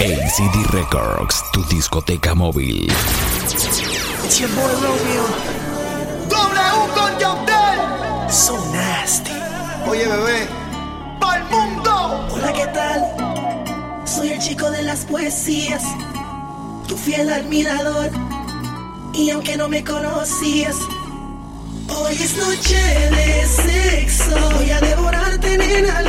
ACD Records, tu discoteca móvil. It's your con Yandel. So nasty. Oye, bebé. ¡Pal mundo! Hola, ¿qué tal? Soy el chico de las poesías. Tu fiel admirador. Y aunque no me conocías. Hoy es noche de sexo, voy a devorarte, en nena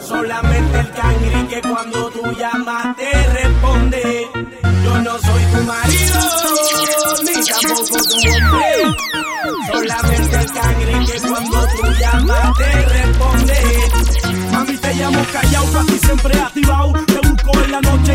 Solamente el cangri que cuando tú llamas te responde. Yo no soy tu marido, ni tampoco tu hombre. Solamente el cangri que cuando tú llamas te responde. Mami, te llamo callao, para ti siempre activado. Te busco en la noche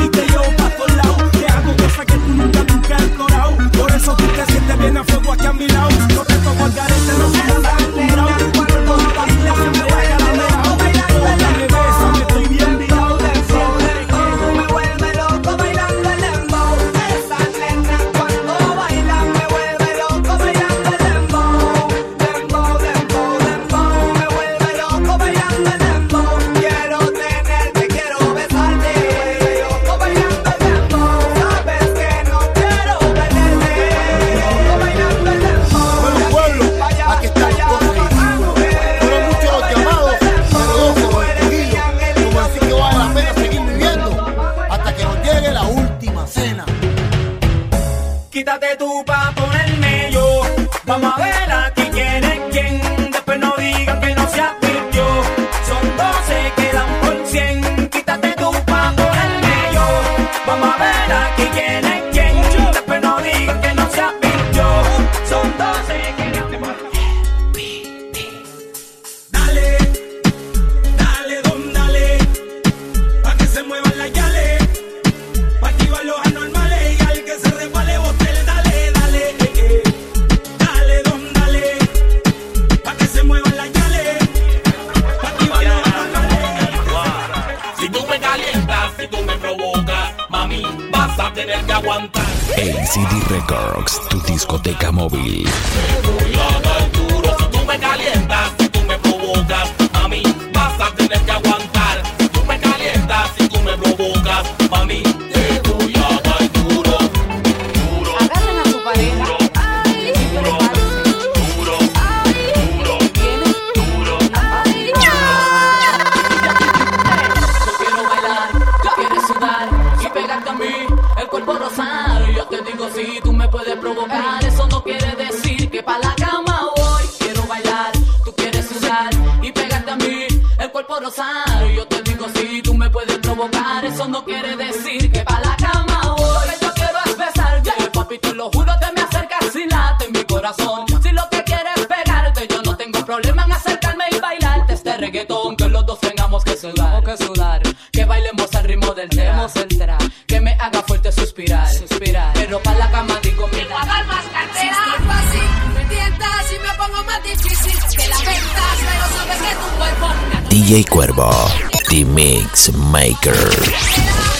ACD Records, tu discoteca móvil. DJ Cuervo, The Mix Maker.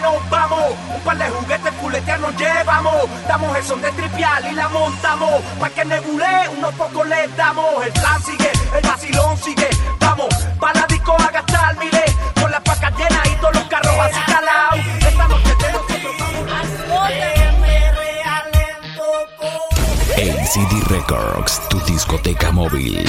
Nos vamos. Un par de juguetes fuletear nos llevamos. Damos el son de tripial y la montamos. Pa' que nebule, unos pocos le damos. El plan sigue, el vacilón sigue. Vamos, pa' la disco a gastar miles. Con las pacas llenas y todos los carros así calados. Esta noche de nosotros vamos. ACD Records, tu discoteca móvil.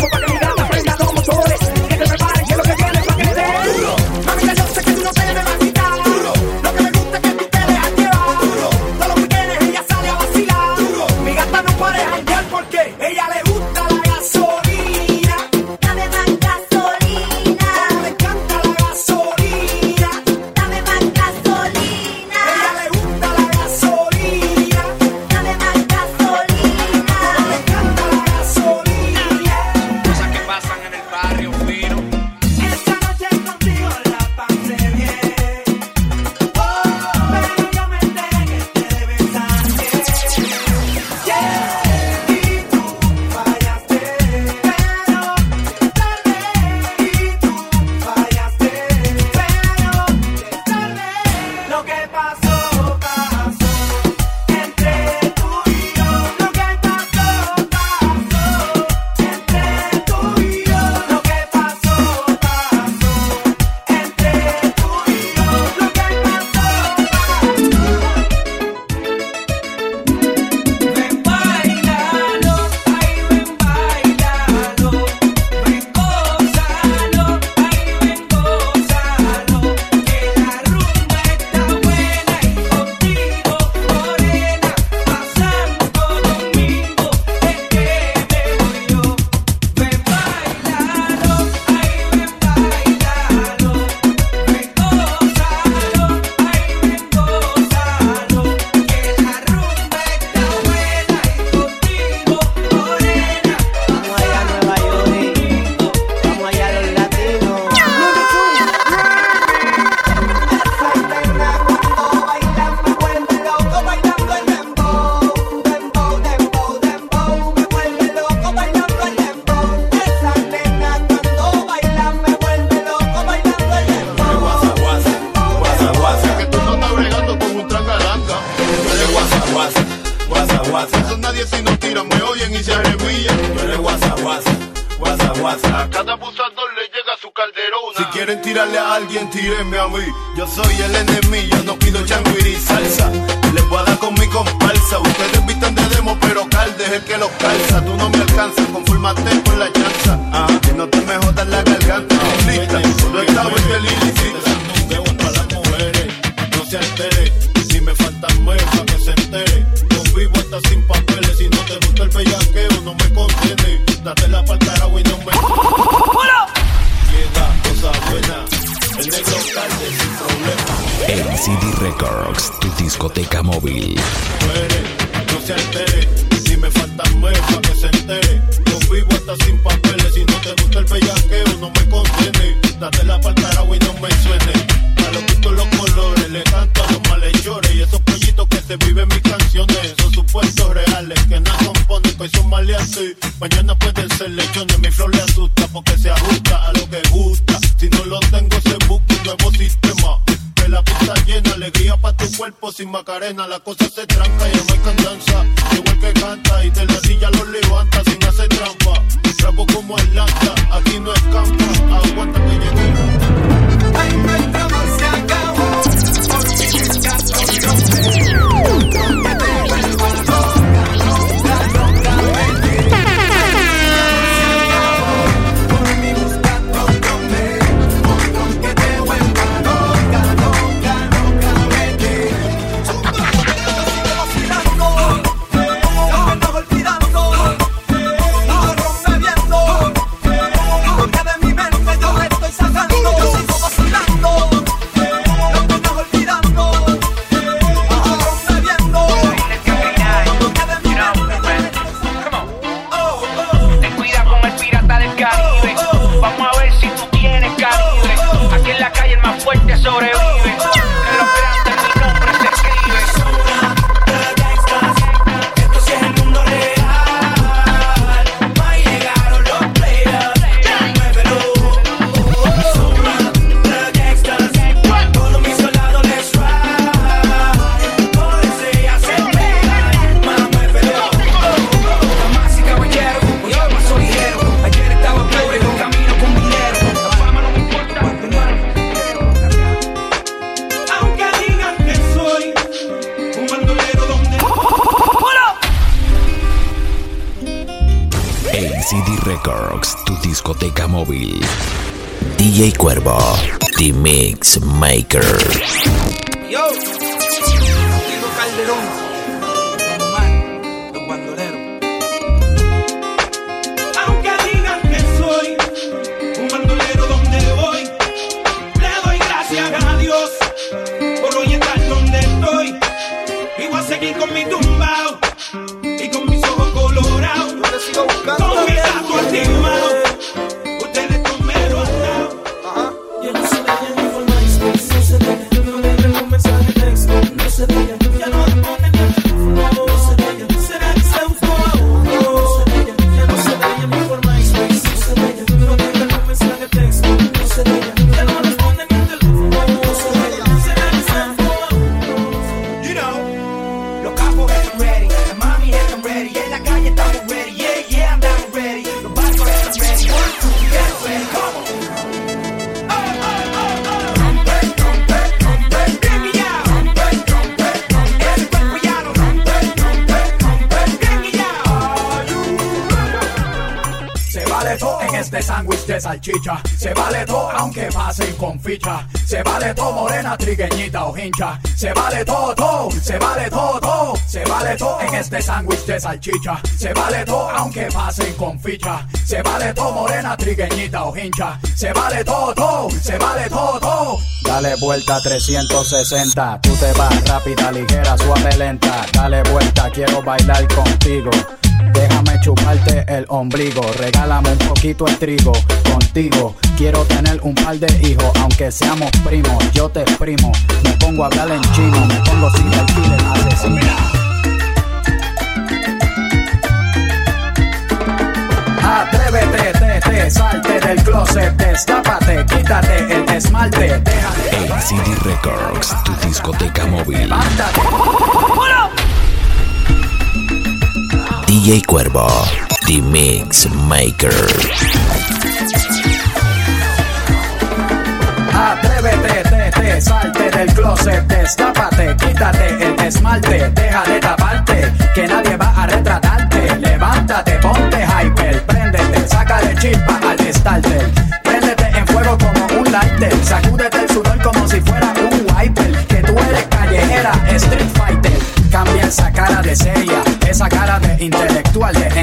A cada abusador le llega su calderona. Si quieren tirarle a alguien, tírenme a mí. Yo soy el enemigo, no pido changuiri salsa. Les voy a dar con mi comparsa. Ustedes vistan de demo, pero calde es el que los calza. Tú no me alcanzas, confórmate con la chanza. Ah, que no te me jodas la garganta. Lista, no estaba en el ilícito. para las mujeres, no se altere. Si me faltan pa' que se entere. Yo vivo hasta sin papeles. Si no te gusta el bellaqueo, no me contiene. Date la falta y no me. Llega cosa buena. El negro calde sin problema. ACD Records, tu discoteca móvil. muere, no se altere. Si me faltan muebles, pa' que se entere. Yo vivo hasta sin papeles. Si no te gusta el bellaqueo, no me contiene. Date la falta y no me suene. Mañana pueden ser lechones. Mi flor le asusta porque se ajusta a lo que gusta. Si no lo tengo, se busca un nuevo sistema. Que la pista llena, alegría para tu cuerpo sin macarena. La cosa se tranca y no hay cantanza. Igual que canta y de la silla lo discoteca móvil. DJ Cuervo, The Mix Maker. Yo, Diego Calderón, Don Omar, los bandoleros. Aunque digan que soy un bandolero donde voy, le doy gracias a Dios por hoy estar donde estoy. Y voy a seguir con mi tumbao en este sándwich de salchicha. Se vale todo aunque pasen con ficha. Se vale todo morena, trigueñita o hincha. Se vale todo, todo. Se vale todo, todo. Se vale todo en este sándwich de salchicha. Se vale todo aunque pasen con ficha. Se vale todo morena, trigueñita o hincha. Se vale todo, todo. Se vale todo, todo. Dale vuelta 360. Tú te vas rápida, ligera, suave, lenta. Dale vuelta, quiero bailar contigo. Chuparte el ombligo, regálame un poquito el trigo. Contigo quiero tener un par de hijos, aunque seamos primos. Yo te exprimo, me pongo a hablar en chino, me pongo sin el killer asesino. Atrévete, te, te, salte del closet, destápate, quítate el esmalte, déjate. LCD Records, tu discoteca móvil. Levántate. DJ Cuervo, The Mix Maker. Atrévete, te, te, salte del closet, destápate, quítate el esmalte, deja de taparte, que nadie va a retratarte. Levántate, ponte hyper, préndete, sácale chispa al starter. Préndete en fuego como un lighter, sacúdete el sudor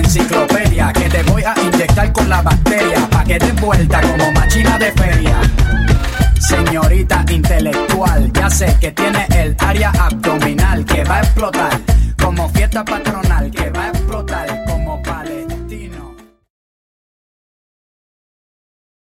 enciclopedia. Que te voy a inyectar con la bacteria, pa' que te vuelta como machina de feria. Señorita intelectual, ya sé que tiene el área abdominal que va a explotar como fiesta patronal que va